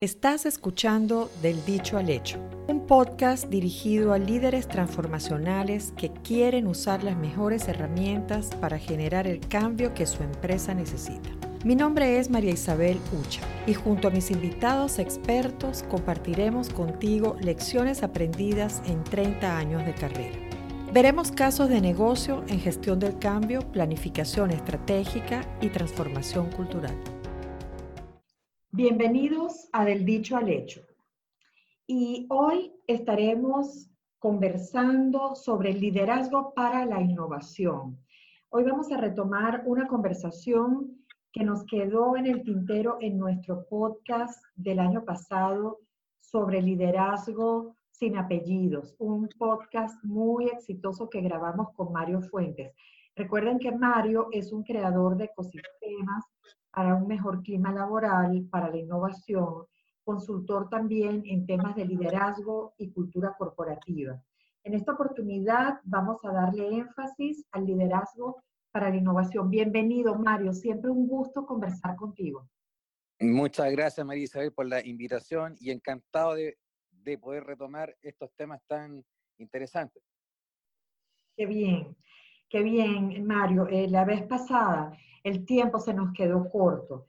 Estás escuchando Del Dicho al Hecho, un podcast dirigido a líderes transformacionales que quieren usar las mejores herramientas para generar el cambio que su empresa necesita. Mi nombre es María Isabel Ucha y junto a mis invitados expertos compartiremos contigo lecciones aprendidas en 30 años de carrera. Veremos casos de negocio en gestión del cambio, planificación estratégica y transformación cultural. Bienvenidos a Del Dicho al Hecho. Y hoy estaremos conversando sobre el liderazgo para la innovación. Hoy vamos a retomar una conversación que nos quedó en el tintero en nuestro podcast del año pasado sobre liderazgo sin apellidos, un podcast muy exitoso que grabamos con Mario Fuentes. Recuerden que Mario es un creador de ecosistemas para un mejor clima laboral, para la innovación, consultor también en temas de liderazgo y cultura corporativa. En esta oportunidad vamos a darle énfasis al liderazgo para la innovación. Bienvenido, Mario. Siempre un gusto conversar contigo. Muchas gracias, María Isabel, por la invitación y encantado de, de poder retomar estos temas tan interesantes. Qué bien, qué bien, Mario. Eh, la vez pasada el tiempo se nos quedó corto.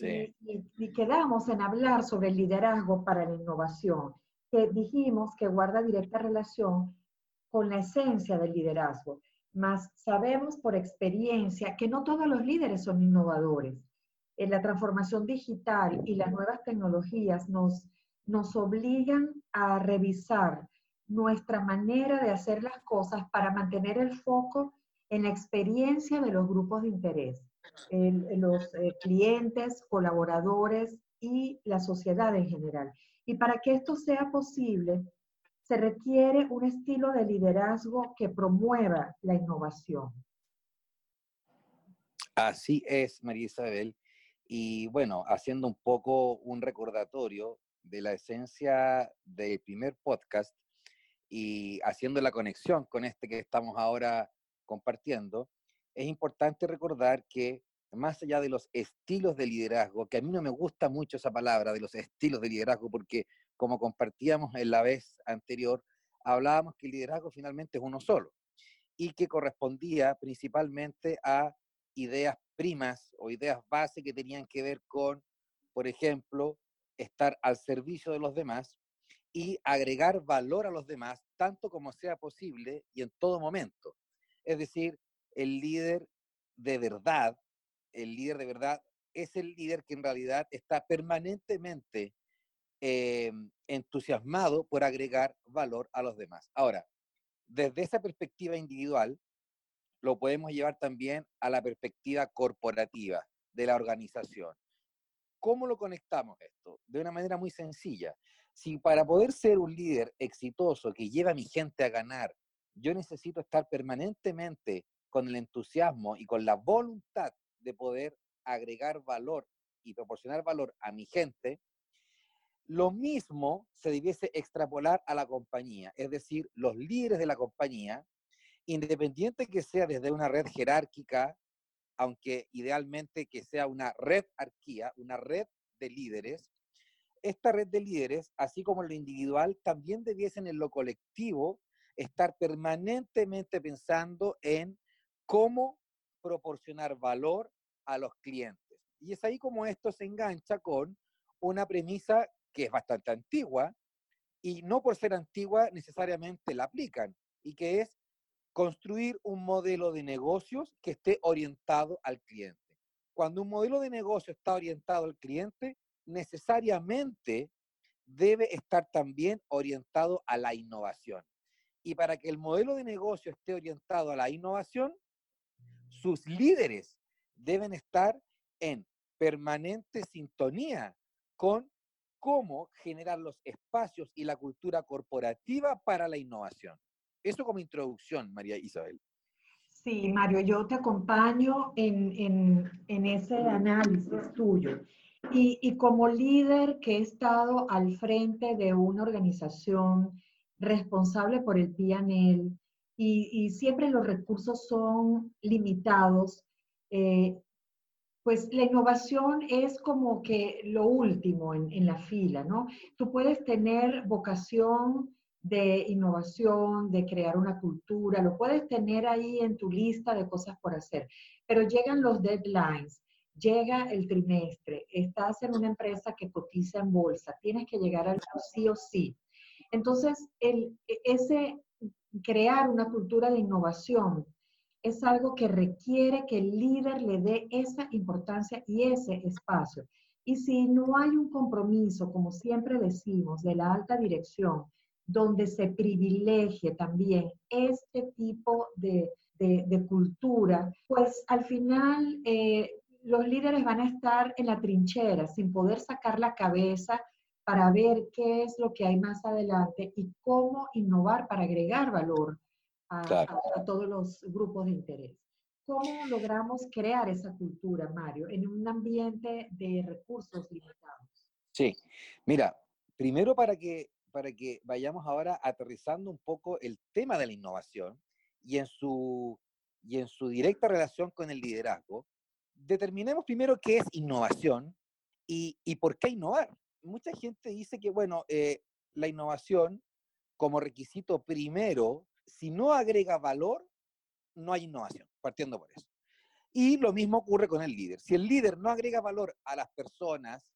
Y, quedamos en hablar sobre el liderazgo para la innovación, que dijimos que guarda directa relación con la esencia del liderazgo. Mas sabemos por experiencia que no todos los líderes son innovadores. En la transformación digital y las nuevas tecnologías nos, nos obligan a revisar nuestra manera de hacer las cosas para mantener el foco en la experiencia de los grupos de interés los eh, clientes, colaboradores y la sociedad en general. Y para que esto sea posible, se requiere un estilo de liderazgo que promueva la innovación. Así es, María Isabel. Y bueno, haciendo un poco un recordatorio de la esencia del primer podcast y haciendo la conexión con este que estamos ahora compartiendo, es importante recordar que más allá de los estilos de liderazgo, que a mí no me gusta mucho esa palabra de los estilos de liderazgo, porque como compartíamos en la vez anterior, hablábamos que el liderazgo finalmente es uno solo y que correspondía principalmente a ideas primas o ideas base que tenían que ver con, por ejemplo, estar al servicio de los demás y agregar valor a los demás tanto como sea posible y en todo momento. Es decir, el líder de verdad, el líder de verdad, es el líder que en realidad está permanentemente em, entusiasmado por agregar valor a los demás. Ahora, desde esa perspectiva individual, lo podemos llevar también a la perspectiva corporativa de la organización. ¿Cómo lo conectamos esto? De una manera muy sencilla. Si para poder ser un líder exitoso que lleva a mi gente a ganar, yo necesito estar permanentemente con el entusiasmo y con la voluntad de poder agregar valor y proporcionar valor a mi gente, lo mismo se debiese extrapolar a la compañía, es decir, los líderes de la compañía, independiente que sea desde una red jerárquica, aunque idealmente que sea una red arquía, una red de líderes, esta red de líderes, así como lo individual, también debiesen en lo colectivo estar permanentemente pensando en cómo proporcionar valor a los clientes. Y es ahí como esto se engancha con una premisa que es bastante antigua y no por ser antigua necesariamente la aplican y que es construir un modelo de negocios que esté orientado al cliente. Cuando un modelo de negocio está orientado al cliente, necesariamente debe estar también orientado a la innovación. Y para que el modelo de negocio esté orientado a la innovación, sus líderes deben estar en permanente sintonía con cómo generar los espacios y la cultura corporativa para la innovación. Eso como introducción, María Isabel. Sí, Mario, yo te acompaño en, ese análisis tuyo. Y, como líder que he estado al frente de una organización responsable por el PNL, y, siempre los recursos son limitados, eh, Pues la innovación es como que lo último en, en, la fila, ¿no? Tú puedes tener vocación de innovación, de crear una cultura, lo puedes tener ahí en tu lista de cosas por hacer, pero llegan los deadlines, llega el trimestre, estás en una empresa que cotiza en bolsa, tienes que llegar al sí o sí. Entonces, el, ese crear una cultura de innovación es algo que requiere que el líder le dé esa importancia y ese espacio. Y si no hay un compromiso, como siempre decimos, de la alta dirección, donde se privilegie también este tipo de, cultura, pues al final eh, los líderes van a estar en la trinchera sin poder sacar la cabeza para ver qué es lo que hay más adelante y cómo innovar para agregar valor a, todos los grupos de interés. ¿Cómo logramos crear esa cultura, Mario, en un ambiente de recursos limitados? Sí, mira, primero para que, para que vayamos ahora aterrizando un poco el tema de la innovación y en su, y en su directa relación con el liderazgo, determinemos primero qué es innovación y, y por qué innovar. Mucha gente dice que, bueno, eh, la innovación como requisito primero si no agrega valor, no hay innovación, partiendo por eso. Y lo mismo ocurre con el líder. Si el líder no agrega valor a las personas,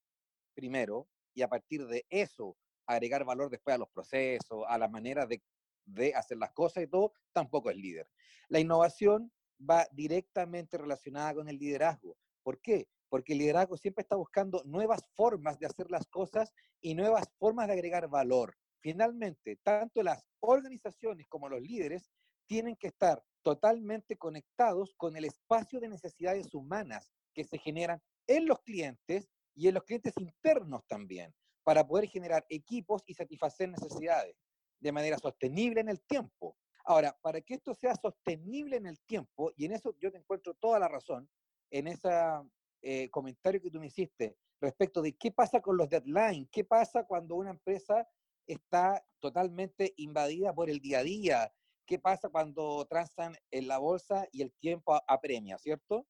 primero, y a partir de eso agregar valor después a los procesos, a la manera de, de hacer las cosas y todo, tampoco es líder. La innovación va directamente relacionada con el liderazgo. ¿Por qué? Porque el liderazgo siempre está buscando nuevas formas de hacer las cosas y nuevas formas de agregar valor. Finalmente, tanto las organizaciones como los líderes tienen que estar totalmente conectados con el espacio de necesidades humanas que se generan en los clientes y en los clientes internos también, para poder generar equipos y satisfacer necesidades de manera sostenible en el tiempo. Ahora, para que esto sea sostenible en el tiempo, y en eso yo te encuentro toda la razón, en ese eh, comentario que tú me hiciste respecto de qué pasa con los deadlines, qué pasa cuando una empresa está totalmente invadida por el día a día. ¿Qué pasa cuando transan en la bolsa y el tiempo apremia, cierto?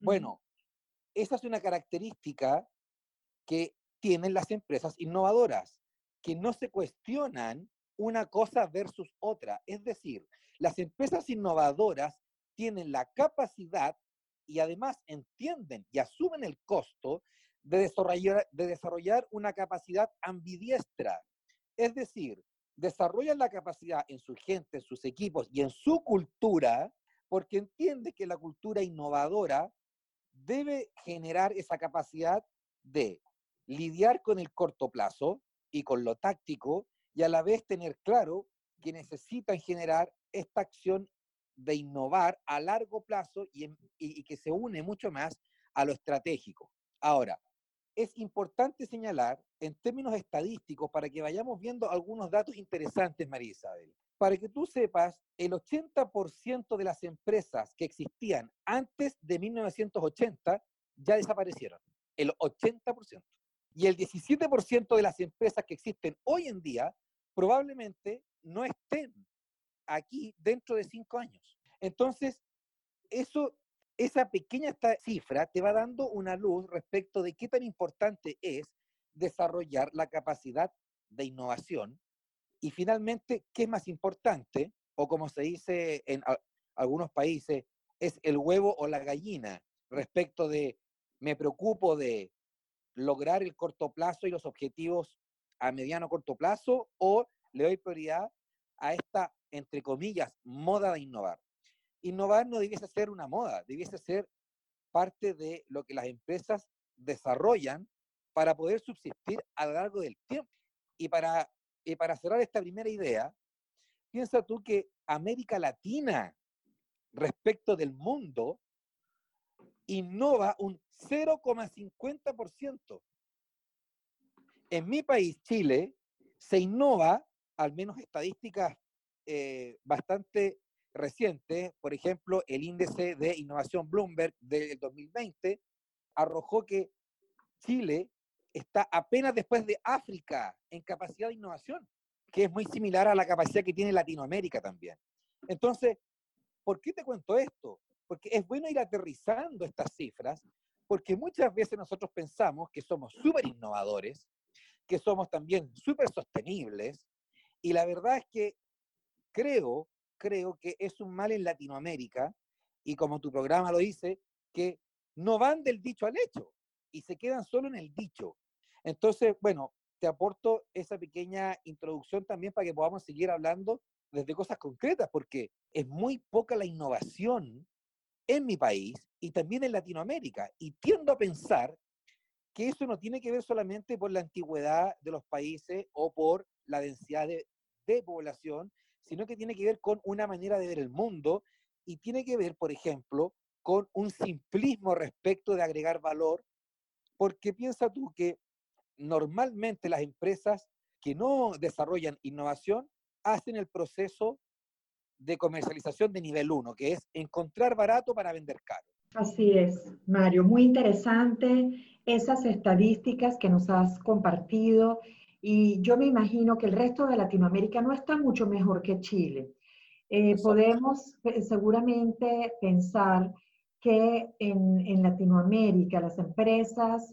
Bueno, esa es una característica que tienen las empresas innovadoras, que no se cuestionan una cosa versus otra. Es decir, las empresas innovadoras tienen la capacidad y además entienden y asumen el costo de desarrollar, de desarrollar una capacidad ambidiestra. Es decir, desarrollan la capacidad en su gente, en sus equipos y en su cultura, porque entiende que la cultura innovadora debe generar esa capacidad de lidiar con el corto plazo y con lo táctico y a la vez tener claro que necesitan generar esta acción de innovar a largo plazo y, que se une mucho más a lo estratégico. Ahora, es importante señalar en términos estadísticos para que vayamos viendo algunos datos interesantes, María Isabel. Para que tú sepas, el 80% de las empresas que existían antes de 1980 ya desaparecieron. El 80%. Y el 17% de las empresas que existen hoy en día probablemente no estén aquí dentro de cinco años. Entonces, eso esa pequeña cifra te va dando una luz respecto de qué tan importante es desarrollar la capacidad de innovación y finalmente, qué es más importante, o como se dice en algunos países, es el huevo o la gallina respecto de me preocupo de lograr el corto plazo y los objetivos a mediano corto plazo o le doy prioridad a esta, entre comillas, moda de innovar innovar no debiese ser una moda, debiese ser parte de lo que las empresas desarrollan para poder subsistir a lo largo del tiempo. Y para, para cerrar esta primera idea, piensa tú que América Latina respecto del mundo innova un 0,50%. En mi país, Chile, se innova, al menos estadísticas eh, bastante reciente, por ejemplo, el índice de innovación Bloomberg del 2020 arrojó que Chile está apenas después de África en capacidad de innovación, que es muy similar a la capacidad que tiene Latinoamérica también. Entonces, ¿por qué te cuento esto? Porque es bueno ir aterrizando estas cifras porque muchas veces nosotros pensamos que somos súper innovadores, que somos también súper sostenibles, y la verdad es que creo, creo que es un mal en Latinoamérica, y como tu programa lo dice, que no van del dicho al hecho y se quedan solo en el dicho. Entonces, bueno, te aporto esa pequeña introducción también para que podamos seguir hablando desde cosas concretas, porque es muy poca la innovación en mi país y también en Latinoamérica. Y tiendo a pensar que eso no tiene que ver solamente por la antigüedad de los países o por la densidad de, de población, sino que tiene que ver con una manera de ver el mundo y tiene que ver, por ejemplo, con un simplismo respecto de agregar valor, porque piensa tú que normalmente las empresas que no desarrollan innovación hacen el proceso de comercialización de nivel 1, que es encontrar barato para vender caro. Así es, Mario, muy interesante esas estadísticas que nos has compartido y yo me imagino que el resto de Latinoamérica no está mucho mejor que Chile. Eh, podemos seguramente pensar que en, en, Latinoamérica las empresas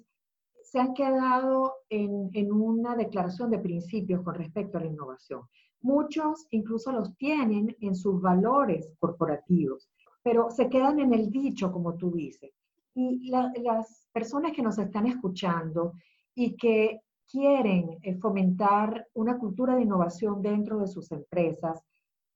se han quedado en, en, una declaración de principios con respecto a la innovación. Muchos incluso los tienen en sus valores corporativos, pero se quedan en el dicho, como tú dices. Y las personas que nos están escuchando y que quieren eh, fomentar una cultura de innovación dentro de sus empresas,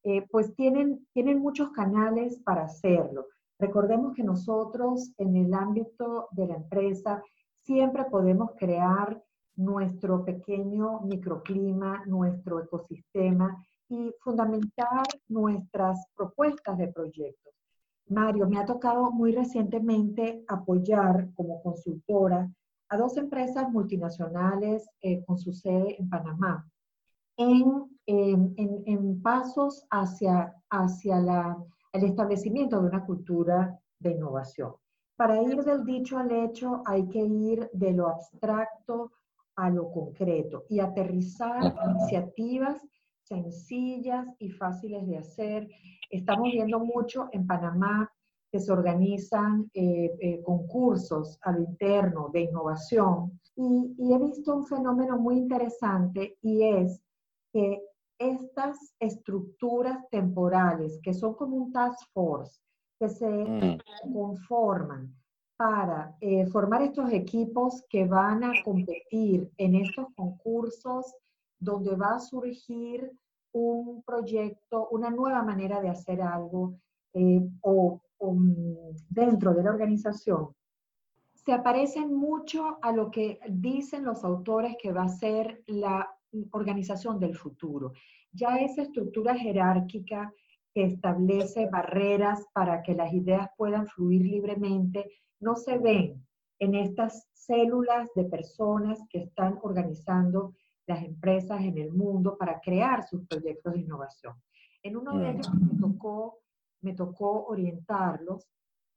eh, pues tienen, tienen muchos canales para hacerlo. Recordemos que nosotros en el ámbito de la empresa siempre podemos crear nuestro pequeño microclima, nuestro ecosistema y fundamentar nuestras propuestas de proyectos. Mario, me ha tocado muy recientemente apoyar como consultora a dos empresas multinacionales eh, con su sede en Panamá en, en, en pasos hacia, hacia la el establecimiento de una cultura de innovación. Para ir del dicho al hecho hay que ir de lo abstracto a lo concreto y aterrizar iniciativas sencillas y fáciles de hacer. Estamos viendo mucho en Panamá que se organizan eh, eh, concursos a lo interno de innovación y, y he visto un fenómeno muy interesante y es que estas estructuras temporales, que son como un task force, que se mm. conforman para eh, formar estos equipos que van a competir en estos concursos donde va a surgir un proyecto, una nueva manera de hacer algo eh, o, dentro de la organización, se aparecen mucho a lo que dicen los autores que va a ser la organización del futuro. Ya esa estructura jerárquica que establece barreras para que las ideas puedan fluir libremente, no se ven en estas células de personas que están organizando las empresas en el mundo para crear sus proyectos de innovación. En uno de ellos me tocó, me tocó orientarlos.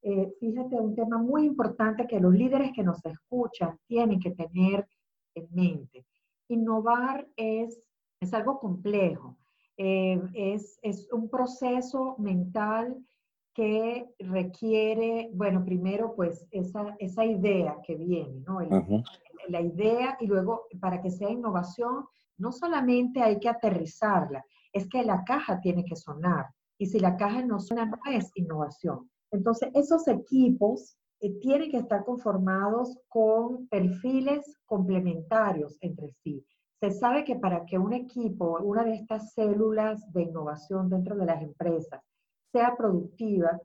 Eh, fíjate, un tema muy importante que los líderes que nos escuchan tienen que tener en mente innovar es, es algo complejo, eh, es, es, un proceso mental que requiere, bueno, primero pues esa, esa idea que viene, ¿no? La idea y luego para que sea innovación, no solamente hay que aterrizarla, es que la caja tiene que sonar. Y si la caja no suena, no es innovación. Entonces, esos equipos eh, tienen que estar conformados con perfiles complementarios entre sí. Se sabe que para que un equipo, una de estas células de innovación dentro de las empresas, sea productiva,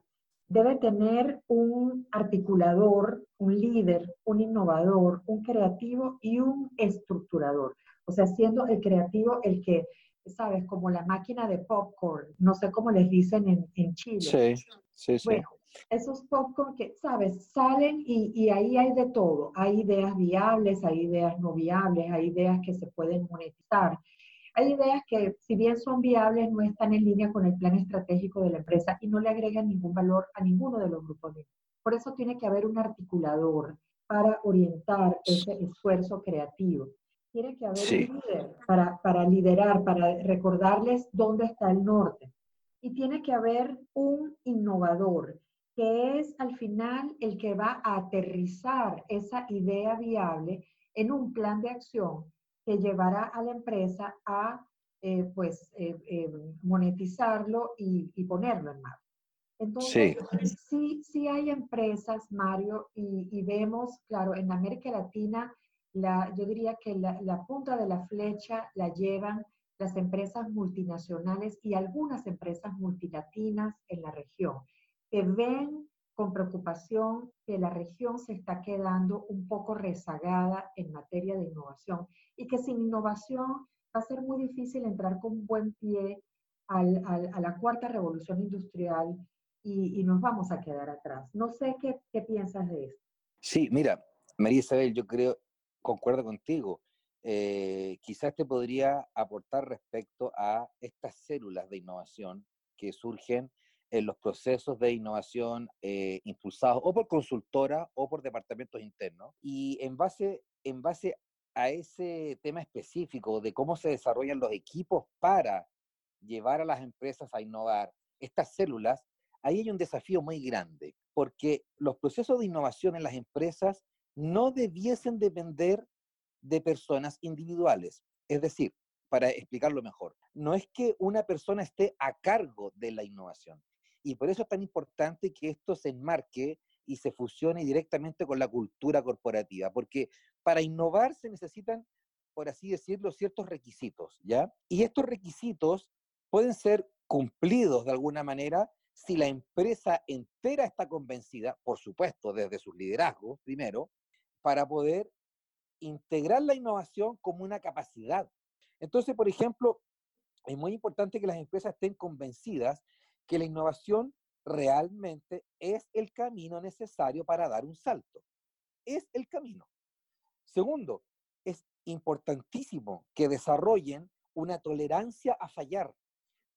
debe tener un articulador, un líder, un innovador, un creativo y un estructurador. O sea, siendo el creativo el que, sabes, como la máquina de popcorn, no sé cómo les dicen en, en Chile. Sí, sí, sí esos popcorn que, ¿sabes? Salen y, y, ahí hay de todo. Hay ideas viables, hay ideas no viables, hay ideas que se pueden monetizar. Hay ideas que, si bien son viables, no están en línea con el plan estratégico de la empresa y no le agregan ningún valor a ninguno de los grupos. De... Por eso tiene que haber un articulador para orientar ese esfuerzo creativo. Tiene que haber un líder para, para liderar, para recordarles dónde está el norte. Y tiene que haber un innovador que es al final el que va a aterrizar esa idea viable en un plan de acción que llevará a la empresa a eh, pues, eh, eh, monetizarlo y, ponerlo en marcha. Entonces, sí. sí, hay empresas, Mario, y, vemos, claro, en América Latina, la, yo diría que la, punta de la flecha la llevan las empresas multinacionales y algunas empresas multilatinas en la región, que ven con preocupación que la región se está quedando un poco rezagada en materia de innovación y que sin innovación va a ser muy difícil entrar con buen pie al, a la cuarta revolución industrial y, nos vamos a quedar atrás. No sé qué, qué piensas de esto. Sí, mira, María Isabel, yo creo, concuerdo contigo. Eh, quizás te podría aportar respecto a estas células de innovación que surgen en los procesos de innovación eh, impulsados o por consultora o por departamentos internos. Y en base, en base a ese tema específico de cómo se desarrollan los equipos para llevar a las empresas a innovar estas células, ahí hay un desafío muy grande, porque los procesos de innovación en las empresas no debiesen depender de personas individuales. Es decir, para explicarlo mejor, no es que una persona esté a cargo de la innovación, y por eso es tan importante que esto se enmarque y se fusione directamente con la cultura corporativa, porque para innovar se necesitan, por así decirlo, ciertos requisitos, ¿ya? Y estos requisitos pueden ser cumplidos de alguna manera si la empresa entera está convencida, por supuesto, desde sus liderazgos primero, para poder integrar la innovación como una capacidad. Entonces, por ejemplo, es muy importante que las empresas estén convencidas que la innovación realmente es el camino necesario para dar un salto. Es el camino. Segundo, es importantísimo que desarrollen una tolerancia a fallar,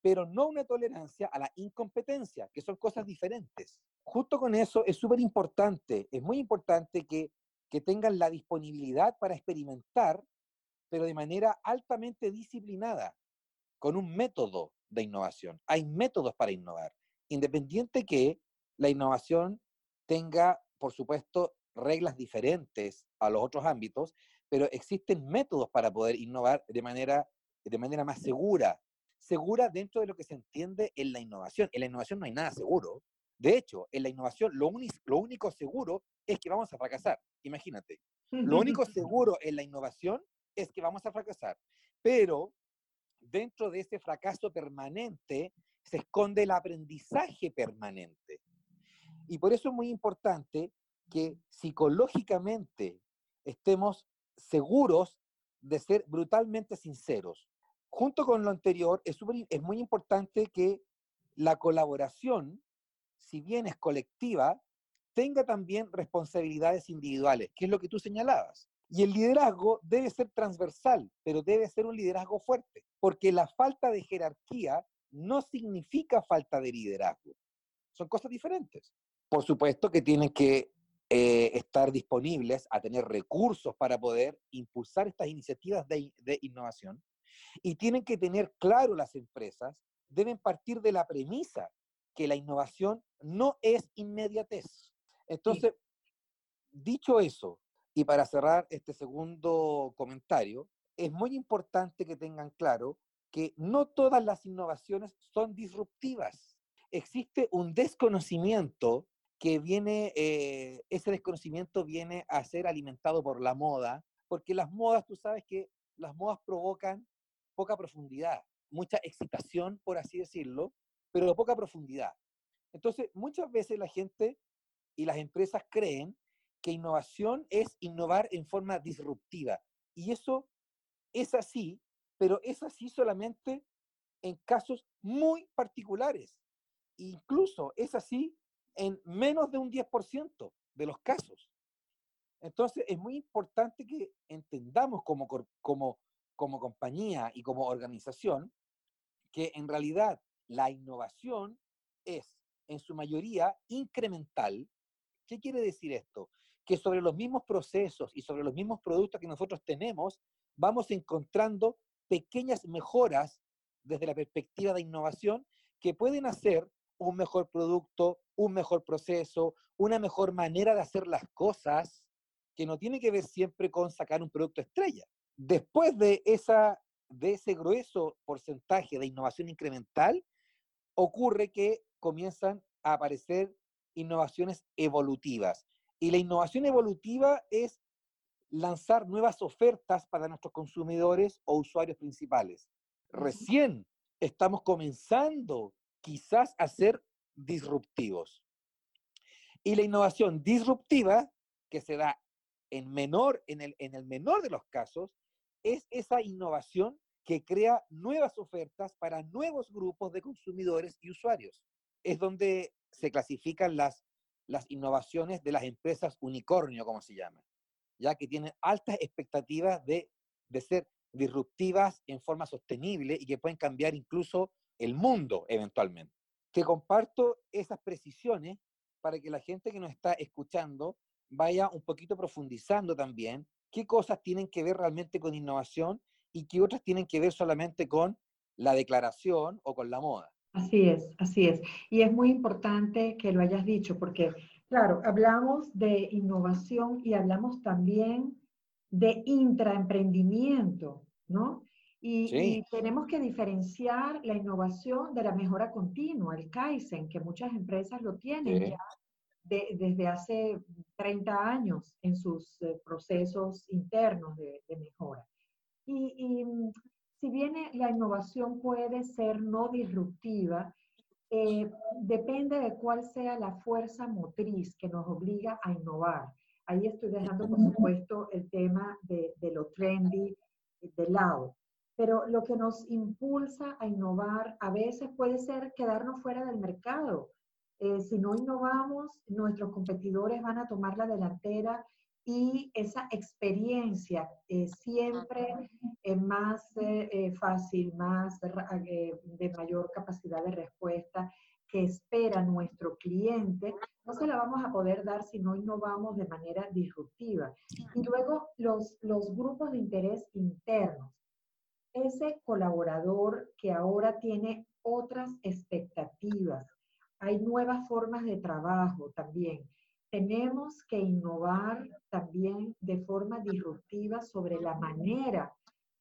pero no una tolerancia a la incompetencia, que son cosas diferentes. Justo con eso es súper importante, es muy importante que, que tengan la disponibilidad para experimentar, pero de manera altamente disciplinada, con un método, de innovación. Hay métodos para innovar, independiente que la innovación tenga, por supuesto, reglas diferentes a los otros ámbitos, pero existen métodos para poder innovar de manera, de manera más segura, segura dentro de lo que se entiende en la innovación. En la innovación no hay nada seguro. De hecho, en la innovación lo, lo único seguro es que vamos a fracasar. Imagínate. Lo único seguro en la innovación es que vamos a fracasar. Pero dentro de ese fracaso permanente se esconde el aprendizaje permanente. Y por eso es muy importante que psicológicamente estemos seguros de ser brutalmente sinceros. Junto con lo anterior, es, es muy importante que la colaboración, si bien es colectiva, tenga también responsabilidades individuales, que es lo que tú señalabas. Y el liderazgo debe ser transversal, pero debe ser un liderazgo fuerte, porque la falta de jerarquía no significa falta de liderazgo. Son cosas diferentes. Por supuesto que tienen que eh, estar disponibles a tener recursos para poder impulsar estas iniciativas de, de innovación y tienen que tener claro las empresas, deben partir de la premisa que la innovación no es inmediatez. Entonces, dicho eso, y para cerrar este segundo comentario, es muy importante que tengan claro que no todas las innovaciones son disruptivas. Existe un desconocimiento que viene, eh, ese desconocimiento viene a ser alimentado por la moda, porque las modas, tú sabes que las modas provocan poca profundidad, mucha excitación, por así decirlo, pero poca profundidad. Entonces, muchas veces la gente y las empresas creen que innovación es innovar en forma disruptiva. Y eso es así, pero es así solamente en casos muy particulares. Incluso es así en menos de un 10% de los casos. Entonces es muy importante que entendamos como, como, como compañía y como organización que en realidad la innovación es en su mayoría incremental. ¿Qué quiere decir esto? que sobre los mismos procesos y sobre los mismos productos que nosotros tenemos, vamos encontrando pequeñas mejoras desde la perspectiva de innovación que pueden hacer un mejor producto, un mejor proceso, una mejor manera de hacer las cosas, que no tiene que ver siempre con sacar un producto estrella. Después de, esa, de ese grueso porcentaje de innovación incremental, ocurre que comienzan a aparecer innovaciones evolutivas. Y la innovación evolutiva es lanzar nuevas ofertas para nuestros consumidores o usuarios principales. Recién estamos comenzando quizás a ser disruptivos. Y la innovación disruptiva, que se da en, menor, en, el, en el menor de los casos, es esa innovación que crea nuevas ofertas para nuevos grupos de consumidores y usuarios. Es donde se clasifican las, las innovaciones de las empresas unicornio, como se llama, ya que tienen altas expectativas de, de ser disruptivas en forma sostenible y que pueden cambiar incluso el mundo eventualmente. Que comparto esas precisiones para que la gente que nos está escuchando vaya un poquito profundizando también qué cosas tienen que ver realmente con innovación y qué otras tienen que ver solamente con la declaración o con la moda. Así es, así es. Y es muy importante que lo hayas dicho porque, claro, hablamos de innovación y hablamos también de intraemprendimiento, ¿no? Y, tenemos que diferenciar la innovación de la mejora continua, el Kaizen, que muchas empresas lo tienen ya desde hace 30 años en sus eh, procesos internos de, mejora. Y, mm, si bien la innovación puede ser no disruptiva, eh, depende de cuál sea la fuerza motriz que nos obliga a innovar. Ahí estoy dejando, por supuesto, el tema de, de lo trendy de lado. Pero lo que nos impulsa a innovar a veces puede ser quedarnos fuera del mercado. Eh, si no innovamos, nuestros competidores van a tomar la delantera y esa experiencia eh, siempre es más eh, fácil, más de mayor capacidad de respuesta que espera nuestro cliente, no se la vamos a poder dar si no innovamos de manera disruptiva. Y luego los, los grupos de interés internos ese colaborador que ahora tiene otras expectativas. Hay nuevas formas de trabajo también. Tenemos que innovar también de forma disruptiva sobre la manera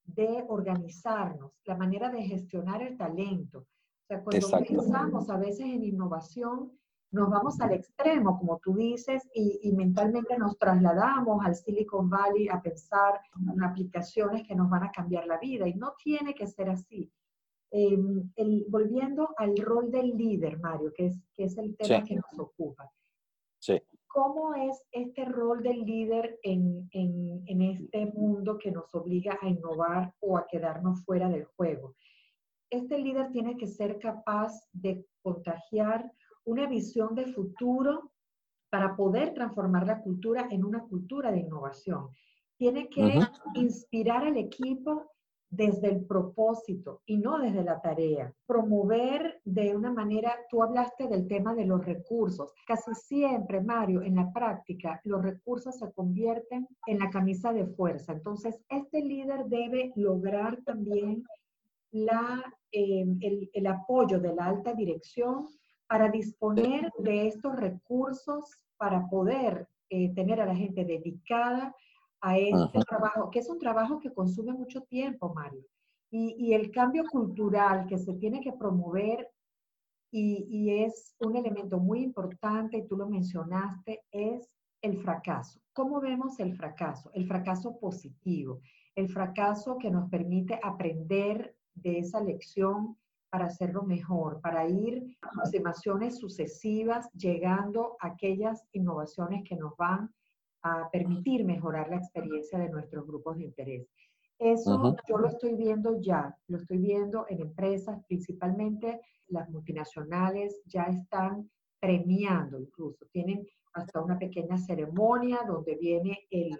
de organizarnos, la manera de gestionar el talento. O sea, cuando pensamos a veces en innovación, nos vamos al extremo, como tú dices, y, mentalmente nos trasladamos al Silicon Valley a pensar en aplicaciones que nos van a cambiar la vida. Y no tiene que ser así. Em, volviendo al rol del líder, Mario, que es, que es el tema que nos ocupa. Sí. ¿Cómo es este rol del líder en, en, mundo que nos obliga a innovar o a quedarnos fuera del juego? Este líder tiene que ser capaz de contagiar una visión de futuro para poder transformar la cultura en una cultura de innovación. Tiene que inspirar al equipo desde el propósito y no desde la tarea. Promover de una manera, tú hablaste del tema de los recursos. Casi siempre, Mario, en la práctica, los recursos se convierten en la camisa de fuerza. Entonces, este líder debe lograr también la, eh, el, el apoyo de la alta dirección para disponer de estos recursos para poder eh, tener a la gente dedicada a este trabajo, que es un trabajo que consume mucho tiempo, Mario. Y, y el cambio cultural que se tiene que promover y, y, es un elemento muy importante, y tú lo mencionaste, es el fracaso. ¿Cómo vemos el fracaso? El fracaso positivo, el fracaso que nos permite aprender de esa lección para hacerlo mejor, para ir a aproximaciones sucesivas, llegando a aquellas innovaciones que nos van a permitir mejorar la experiencia de nuestros grupos de interés. Eso yo lo estoy viendo ya, lo estoy viendo en empresas, principalmente las multinacionales ya están premiando incluso, tienen hasta una pequeña ceremonia donde viene el,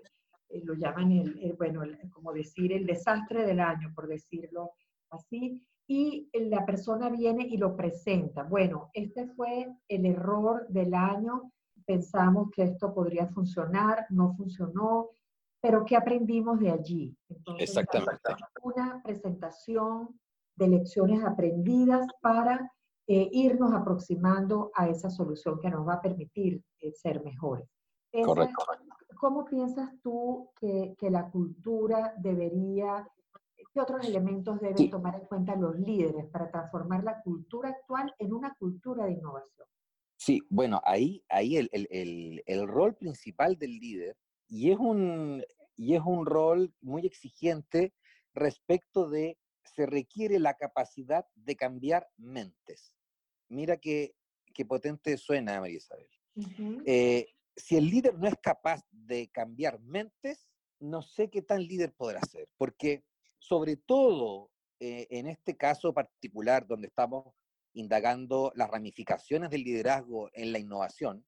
lo llaman el, bueno, como decir, el desastre del año, por decirlo así, y la persona viene y lo presenta. Bueno, este fue el error del año, pensamos que esto podría funcionar, no funcionó, pero ¿qué aprendimos de allí? Exactamente. Una presentación de lecciones aprendidas para eh, irnos aproximando a esa solución que nos va a permitir eh, ser mejores. Correcto. ¿Cómo piensas tú que, que, la cultura debería, qué otros elementos deben tomar en cuenta los líderes para transformar la cultura actual en una cultura de innovación? Sí, bueno, ahí, ahí el, el, el, rol principal del líder, y es, un, y es un rol muy exigente respecto de, se requiere la capacidad de cambiar mentes. Mira qué, qué potente suena, María Isabel. Eh, si el líder no es capaz de cambiar mentes, no sé qué tan líder podrá ser, porque sobre todo eh, en este caso particular donde estamos indagando las ramificaciones del liderazgo en la innovación,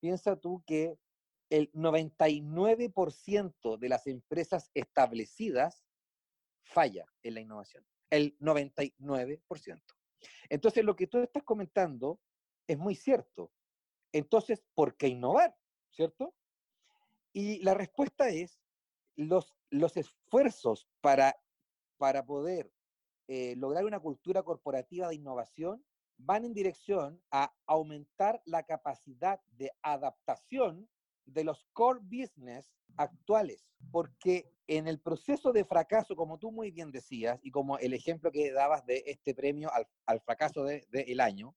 piensa tú que el 99% de las empresas establecidas falla en la innovación. El 99%. Entonces, lo que tú estás comentando es muy cierto. Entonces, ¿por qué innovar? ¿Cierto? Y la respuesta es los, los esfuerzos para, para poder eh, lograr una cultura corporativa de innovación van en dirección a aumentar la capacidad de adaptación de los core business actuales, porque en el proceso de fracaso, como tú muy bien decías, y como el ejemplo que dabas de este premio al, fracaso del de, año,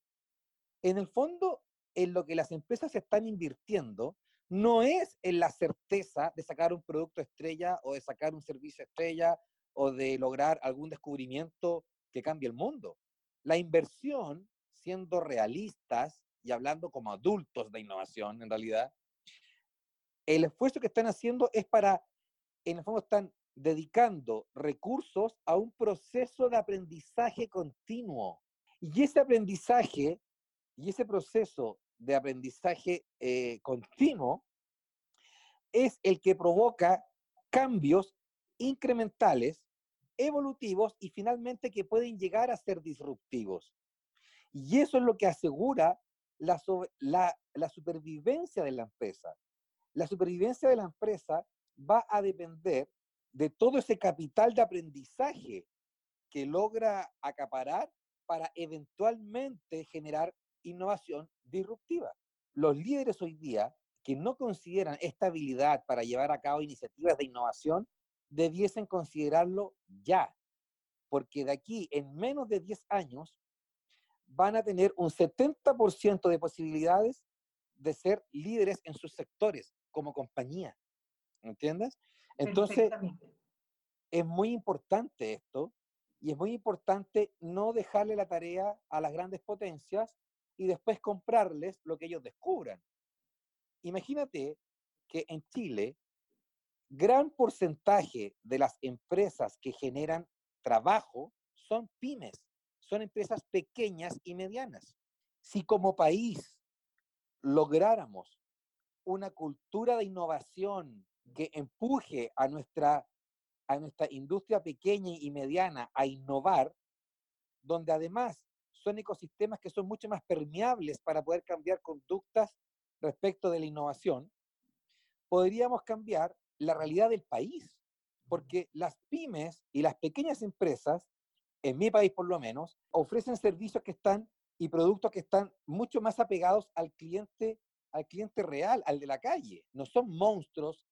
en el fondo, en lo que las empresas están invirtiendo, no es en la certeza de sacar un producto estrella o de sacar un servicio estrella o de lograr algún descubrimiento que cambie el mundo. La inversión, siendo realistas y hablando como adultos de innovación en realidad, el esfuerzo que están haciendo es para, en el fondo están dedicando recursos a un proceso de aprendizaje continuo. Y ese aprendizaje y ese proceso de aprendizaje eh, continuo es el que provoca cambios incrementales evolutivos y finalmente que pueden llegar a ser disruptivos. Y eso es lo que asegura la, la, supervivencia de la empresa. La supervivencia de la empresa va a depender de todo ese capital de aprendizaje que logra acaparar para eventualmente generar innovación disruptiva. Los líderes hoy día que no consideran esta habilidad para llevar a cabo iniciativas de innovación debiesen considerarlo ya, porque de aquí en menos de 10 años van a tener un 70% de posibilidades de ser líderes en sus sectores como compañía. ¿Entiendes? Entonces, es muy importante esto y es muy importante no dejarle la tarea a las grandes potencias y después comprarles lo que ellos descubran. Imagínate que en Chile gran porcentaje de las empresas que generan trabajo son pymes, son empresas pequeñas y medianas. Si como país lográramos una cultura de innovación que empuje a nuestra, a nuestra industria pequeña y mediana a innovar, donde además son ecosistemas que son mucho más permeables para poder cambiar conductas respecto de la innovación, podríamos cambiar la realidad del país, porque las pymes y las pequeñas empresas, en mi país por lo menos, ofrecen servicios que están y productos que están mucho más apegados al cliente, al cliente real, al de la calle. No son monstruos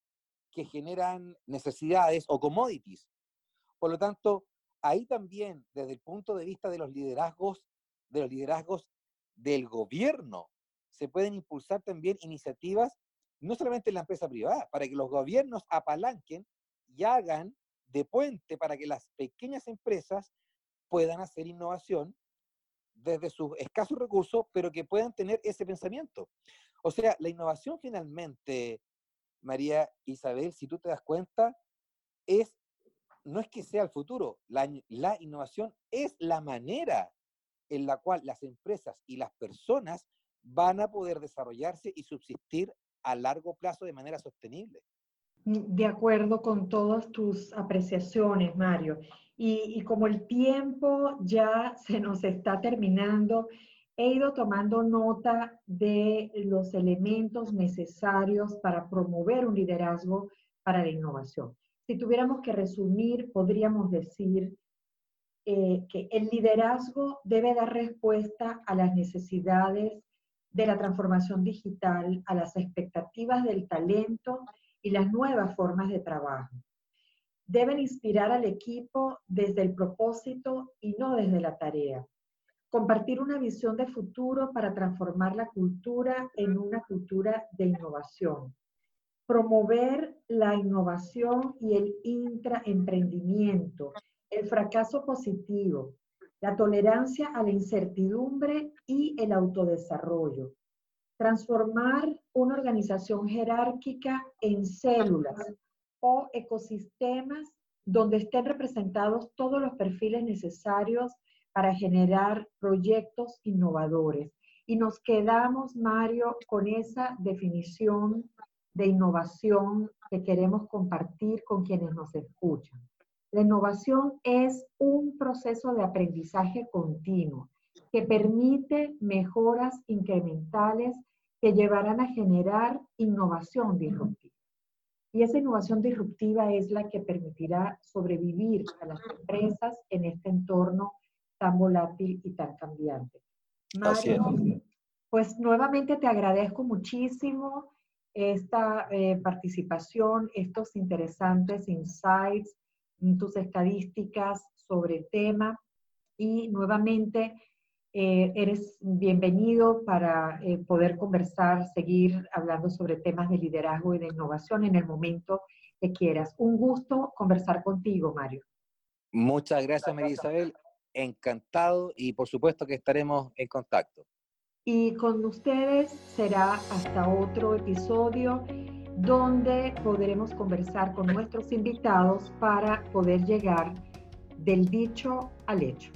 que generan necesidades o commodities. Por lo tanto, ahí también, desde el punto de vista de los liderazgos, de los liderazgos del gobierno, se pueden impulsar también iniciativas no solamente en la empresa privada, para que los gobiernos apalanquen y hagan de puente para que las pequeñas empresas puedan hacer innovación desde sus escasos recursos, pero que puedan tener ese pensamiento. O sea, la innovación finalmente, María Isabel, si tú te das cuenta, es, no es que sea el futuro, la, la innovación es la manera en la cual las empresas y las personas van a poder desarrollarse y subsistir a largo plazo de manera sostenible. Mm, de acuerdo con todas tus apreciaciones, Mario. Y, como el tiempo ya se nos está terminando, he ido tomando nota de los elementos necesarios para promover un liderazgo para la innovación. Si tuviéramos que resumir, podríamos decir eh, que el liderazgo debe dar respuesta a las necesidades de la transformación digital, a las expectativas del talento y las nuevas formas de trabajo. Deben inspirar al equipo desde el propósito y no desde la tarea. Compartir una visión de futuro para transformar la cultura en una cultura de innovación. Promover la innovación y el intraemprendimiento el fracaso positivo, la tolerancia a la incertidumbre y el autodesarrollo. Transformar una organización jerárquica en células o ecosistemas donde estén representados todos los perfiles necesarios para generar proyectos innovadores. Y nos quedamos, Mario, con esa definición de innovación que queremos compartir con quienes nos escuchan. La innovación es un proceso de aprendizaje continuo que permite mejoras incrementales que llevarán a generar innovación disruptiva. Y esa innovación disruptiva es la que permitirá sobrevivir a las empresas en este entorno tan volátil y tan cambiante. Mario, pues nuevamente te agradezco muchísimo esta eh, participación, estos interesantes insights tus estadísticas sobre el tema y nuevamente eh, eres bienvenido para eh, poder conversar, seguir hablando sobre temas de liderazgo y de innovación en el momento que quieras. Un gusto conversar contigo, Mario. Muchas gracias, María Isabel. Encantado y por supuesto que estaremos en contacto. Y con ustedes será hasta otro episodio donde podremos conversar con nuestros invitados para poder llegar del dicho al hecho.